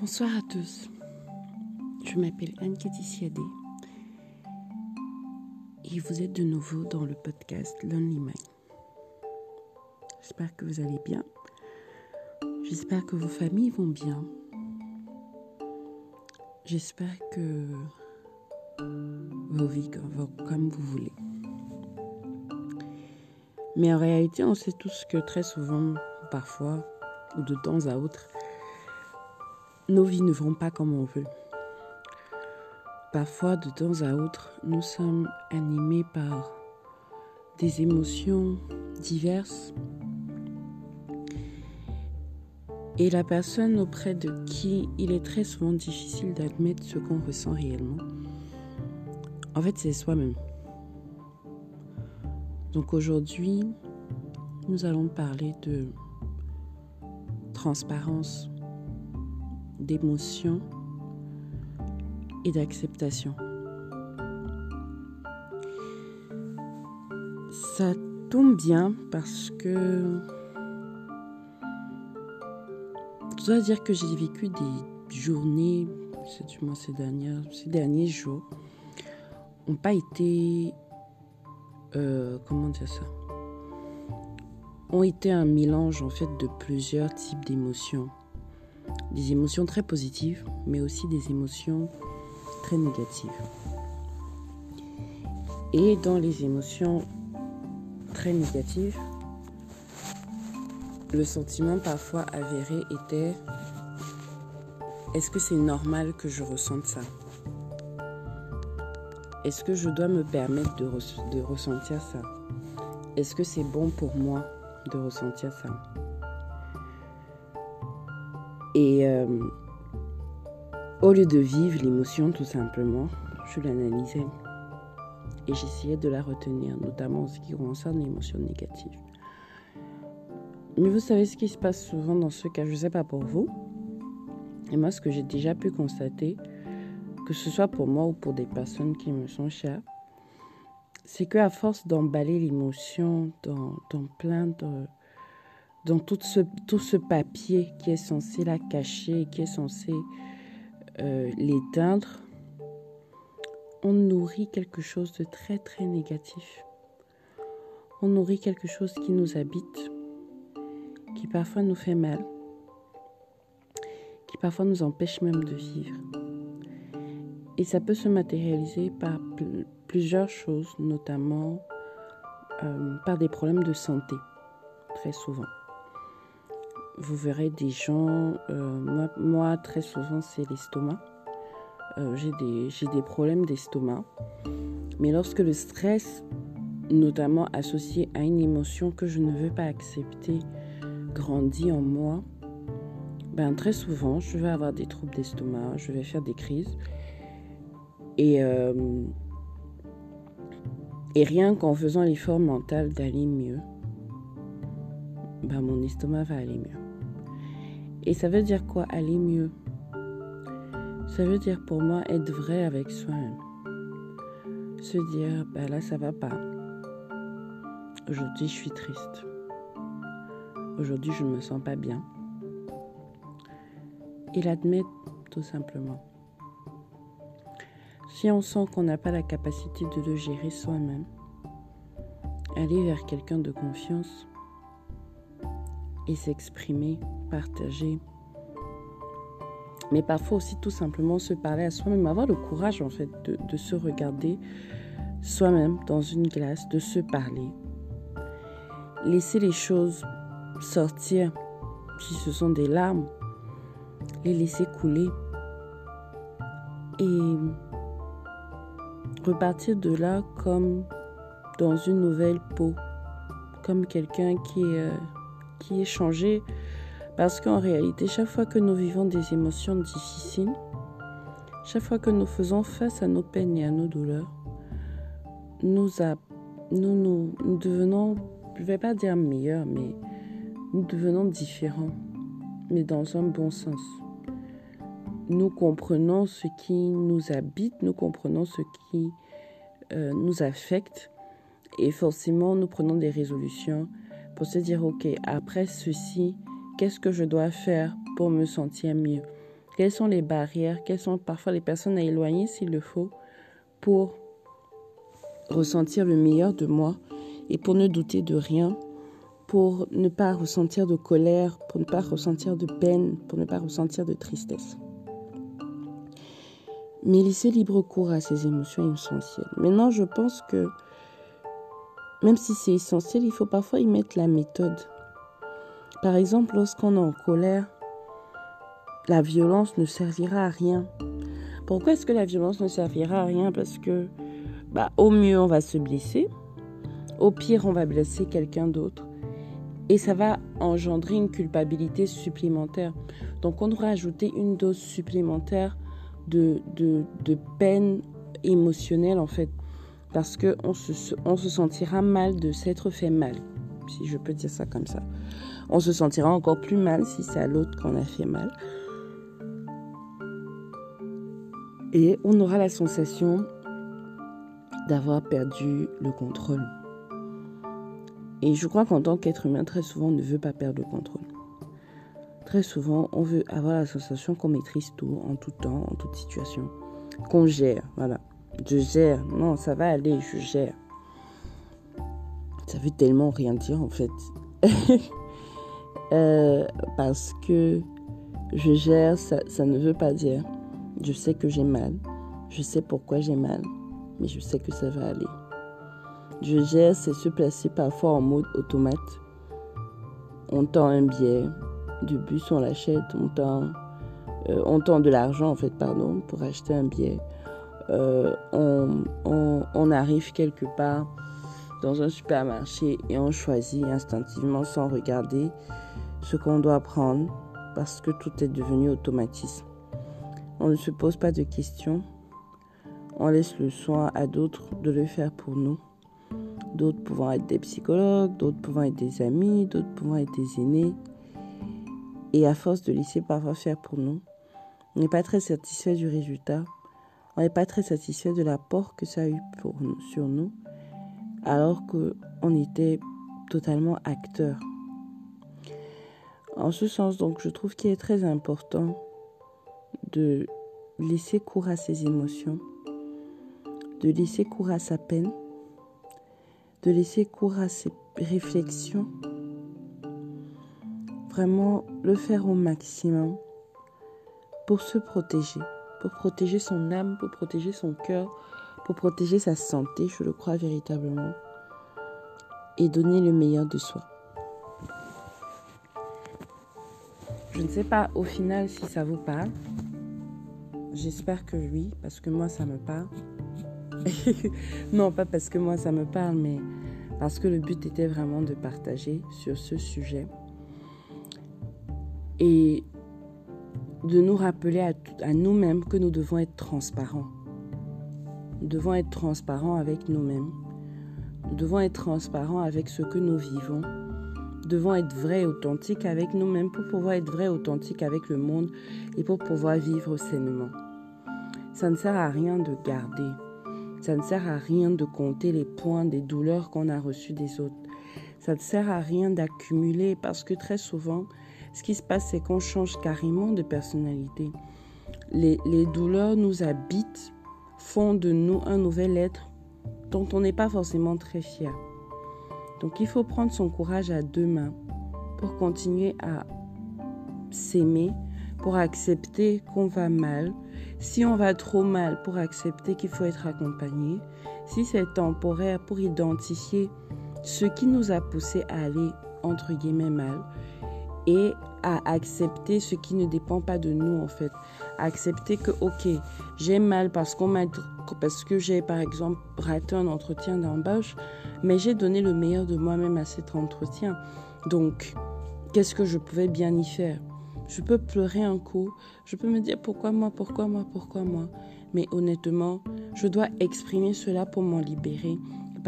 Bonsoir à tous. Je m'appelle Anne Siadé et vous êtes de nouveau dans le podcast Lonely Mind. J'espère que vous allez bien. J'espère que vos familles vont bien. J'espère que vos vies vont comme vous voulez. Mais en réalité, on sait tous que très souvent, parfois, ou de temps à autre, nos vies ne vont pas comme on veut. Parfois, de temps à autre, nous sommes animés par des émotions diverses. Et la personne auprès de qui il est très souvent difficile d'admettre ce qu'on ressent réellement, en fait, c'est soi-même. Donc aujourd'hui, nous allons parler de transparence, d'émotion et d'acceptation. Ça tombe bien parce que je dois dire que j'ai vécu des journées, du moins ces derniers jours, n'ont pas été, euh, comment dire ça, ont été un mélange en fait de plusieurs types d'émotions des émotions très positives, mais aussi des émotions très négatives. Et dans les émotions très négatives, le sentiment parfois avéré était est-ce que c'est normal que je ressente ça? Est-ce que je dois me permettre de, ressentir ça? Est-ce que c'est bon pour moi de ressentir ça? Et euh, au lieu de vivre l'émotion tout simplement, je l'analysais et j'essayais de la retenir, notamment en ce qui concerne l'émotion négative. Mais vous savez ce qui se passe souvent dans ce cas, je ne sais pas pour vous, et moi ce que j'ai déjà pu constater, que ce soit pour moi ou pour des personnes qui me sont chères, c'est qu'à force d'emballer l'émotion dans, dans plein de dans tout ce, tout ce papier qui est censé la cacher, qui est censé euh, l'éteindre, on nourrit quelque chose de très très négatif. On nourrit quelque chose qui nous habite, qui parfois nous fait mal, qui parfois nous empêche même de vivre. Et ça peut se matérialiser par plusieurs choses, notamment euh, par des problèmes de santé, très souvent vous verrez des gens, euh, moi, très souvent c'est l'estomac. Euh, j'ai des, des, problèmes d'estomac. Mais lorsque le stress, notamment associé à une émotion que je ne veux pas accepter, grandit en moi, ben, très souvent je vais avoir des troubles d'estomac, je vais faire des crises. Et, euh, et rien qu'en faisant l'effort mental d'aller mieux, ben, mon estomac va aller mieux. Et ça veut dire quoi aller mieux? Ça veut dire pour moi être vrai avec soi-même. Se dire, bah là ça va pas. Aujourd'hui je suis triste. Aujourd'hui je ne me sens pas bien. Et l'admettre tout simplement. Si on sent qu'on n'a pas la capacité de le gérer soi-même, aller vers quelqu'un de confiance et s'exprimer partager. Mais parfois aussi tout simplement se parler à soi-même, avoir le courage en fait de, se regarder soi-même dans une glace, de se parler. Laisser les choses sortir, si ce sont des larmes, les laisser couler. Et repartir de là comme dans une nouvelle peau, comme quelqu'un qui, est, qui est changé parce qu'en réalité, chaque fois que nous vivons des émotions difficiles, chaque fois que nous faisons face à nos peines et à nos douleurs, nous, nous, devenons, je ne vais pas dire meilleurs, mais nous devenons différents, mais dans un bon sens. Nous comprenons ce qui nous habite, nous comprenons ce qui euh, nous affecte, et forcément nous prenons des résolutions pour se dire, ok, après ceci, Qu'est-ce que je dois faire pour me sentir mieux? Quelles sont les barrières, quelles sont parfois les personnes à éloigner s'il le faut pour ressentir le meilleur de moi et pour ne douter de rien, pour ne pas ressentir de colère, pour ne pas ressentir de peine, pour ne pas ressentir de tristesse? Mais laisser libre cours à ces émotions essentielles. Maintenant, je pense que même si c'est essentiel, il faut parfois y mettre la méthode. Par exemple, lorsqu'on est en colère, la violence ne servira à rien. Pourquoi est-ce que la violence ne servira à rien? Parce que, bah, au mieux, on va se blesser. Au pire, on va blesser quelqu'un d'autre. Et ça va engendrer une culpabilité supplémentaire. Donc, on devrait ajouter une dose supplémentaire de, de, de peine émotionnelle, en fait. Parce qu'on se, on se sentira mal de s'être fait mal, si je peux dire ça comme ça. On se sentira encore plus mal si c'est à l'autre qu'on a fait mal. Et on aura la sensation d'avoir perdu le contrôle. Et je crois qu'en tant qu'être humain, très souvent, on ne veut pas perdre le contrôle. Très souvent, on veut avoir la sensation qu'on maîtrise tout, en tout temps, en toute situation. Qu'on gère, voilà. Je gère. Non, ça va aller, je gère. Ça veut tellement rien dire, en fait. Euh, parce que je gère, ça, ne veut pas dire je sais que j'ai mal. Je sais pourquoi j'ai mal. Mais je sais que ça va aller. Je gère, c'est se placer parfois en mode automate. On tend un billet de bus, on l'achète. On tend, euh, on tend de l'argent, en fait, pardon, pour acheter un billet. Euh, on, on, on arrive quelque part dans un supermarché et on choisit instinctivement sans regarder ce qu'on doit prendre parce que tout est devenu automatisme. On ne se pose pas de questions. On laisse le soin à d'autres de le faire pour nous. D'autres pouvant être des psychologues, d'autres pouvant être des amis, d'autres pouvant être des aînés. Et à force de laisser parfois faire pour nous, on n'est pas très satisfait du résultat. On n'est pas très satisfait de l'apport que ça a eu sur nous, alors qu'on était totalement acteur. En ce sens, donc, je trouve qu'il est très important de laisser cours à ses émotions, de laisser cours à sa peine, de laisser cours à ses réflexions. Vraiment le faire au maximum pour se protéger, pour protéger son âme, pour protéger son cœur, pour protéger sa santé, je le crois véritablement, et donner le meilleur de soi. Je ne sais pas au final si ça vous parle. J'espère que oui, parce que moi ça me parle. non, pas parce que moi ça me parle, mais parce que le but était vraiment de partager sur ce sujet. Et de nous rappeler à, nous-mêmes que nous devons être transparents. Nous devons être transparents avec nous-mêmes. Nous devons être transparents avec ce que nous vivons. Nous devons être vrais et authentiques avec nous-mêmes pour pouvoir être vrais et authentiques avec le monde et pour pouvoir vivre sainement. Ça ne sert à rien de garder. Ça ne sert à rien de compter les points des douleurs qu'on a reçues des autres. Ça ne sert à rien d'accumuler parce que très souvent, ce qui se passe, c'est qu'on change carrément de personnalité. Les, douleurs nous habitent, font de nous un nouvel être dont on n'est pas forcément très fier. Donc il faut prendre son courage à deux mains pour continuer à s'aimer, pour accepter qu'on va mal, si on va trop mal pour accepter qu'il faut être accompagné, si c'est temporaire pour identifier ce qui nous a poussé à aller entre guillemets mal et à accepter ce qui ne dépend pas de nous en fait. Accepter que ok, j'ai mal parce qu'on m'a parce que j'ai par exemple raté un entretien d'embauche, mais j'ai donné le meilleur de moi-même à cet entretien. Donc, qu'est-ce que je pouvais bien y faire? Je peux pleurer un coup, je peux me dire pourquoi moi, pourquoi moi, pourquoi moi? Mais honnêtement, je dois exprimer cela pour m'en libérer,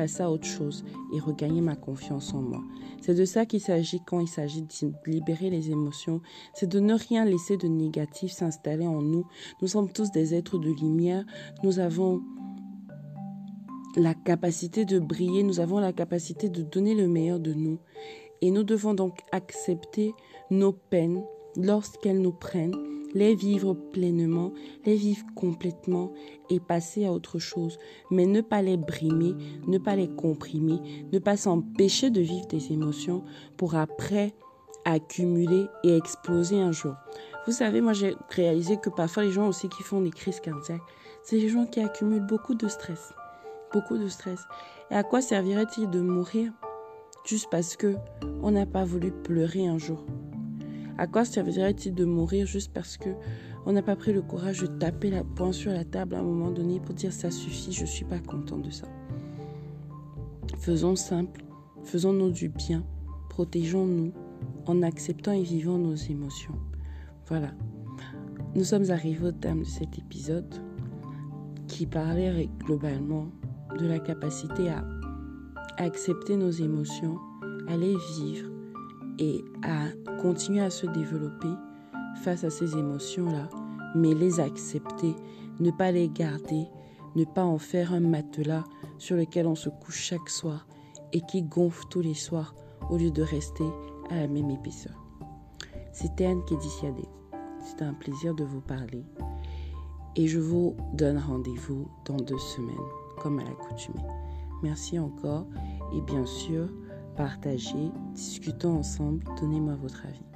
passer à autre chose et regagner ma confiance en moi. C'est de ça qu'il s'agit quand il s'agit de libérer les émotions. C'est de ne rien laisser de négatif s'installer en nous. Nous sommes tous des êtres de lumière. Nous avons la capacité de briller. Nous avons la capacité de donner le meilleur de nous. Et nous devons donc accepter nos peines, lorsqu'elles nous prennent les vivre pleinement, les vivre complètement et passer à autre chose. Mais ne pas les brimer, ne pas les comprimer, ne pas s'empêcher de vivre des émotions pour après accumuler et exploser un jour. Vous savez, moi j'ai réalisé que parfois les gens aussi qui font des crises cardiaques, c'est les gens qui accumulent beaucoup de stress. Beaucoup de stress. Et à quoi servirait-il de mourir juste parce que on n'a pas voulu pleurer un jour? À quoi servirait-il de mourir juste parce que on n'a pas pris le courage de taper la poing sur la table à un moment donné pour dire ça suffit, je suis pas content de ça. Faisons simple, faisons-nous du bien, protégeons-nous en acceptant et vivant nos émotions. Voilà. Nous sommes arrivés au terme de cet épisode qui parlait globalement de la capacité à accepter nos émotions, à les vivre et à continuer à se développer face à ces émotions-là, mais les accepter, ne pas les garder, ne pas en faire un matelas sur lequel on se couche chaque soir et qui gonfle tous les soirs au lieu de rester à la même épaisseur. C'était Anne Kédiciadé. C'était un plaisir de vous parler. Et je vous donne rendez-vous dans deux semaines, comme à l'accoutumée. Merci encore et bien sûr, partagez, discutons ensemble, donnez-moi votre avis.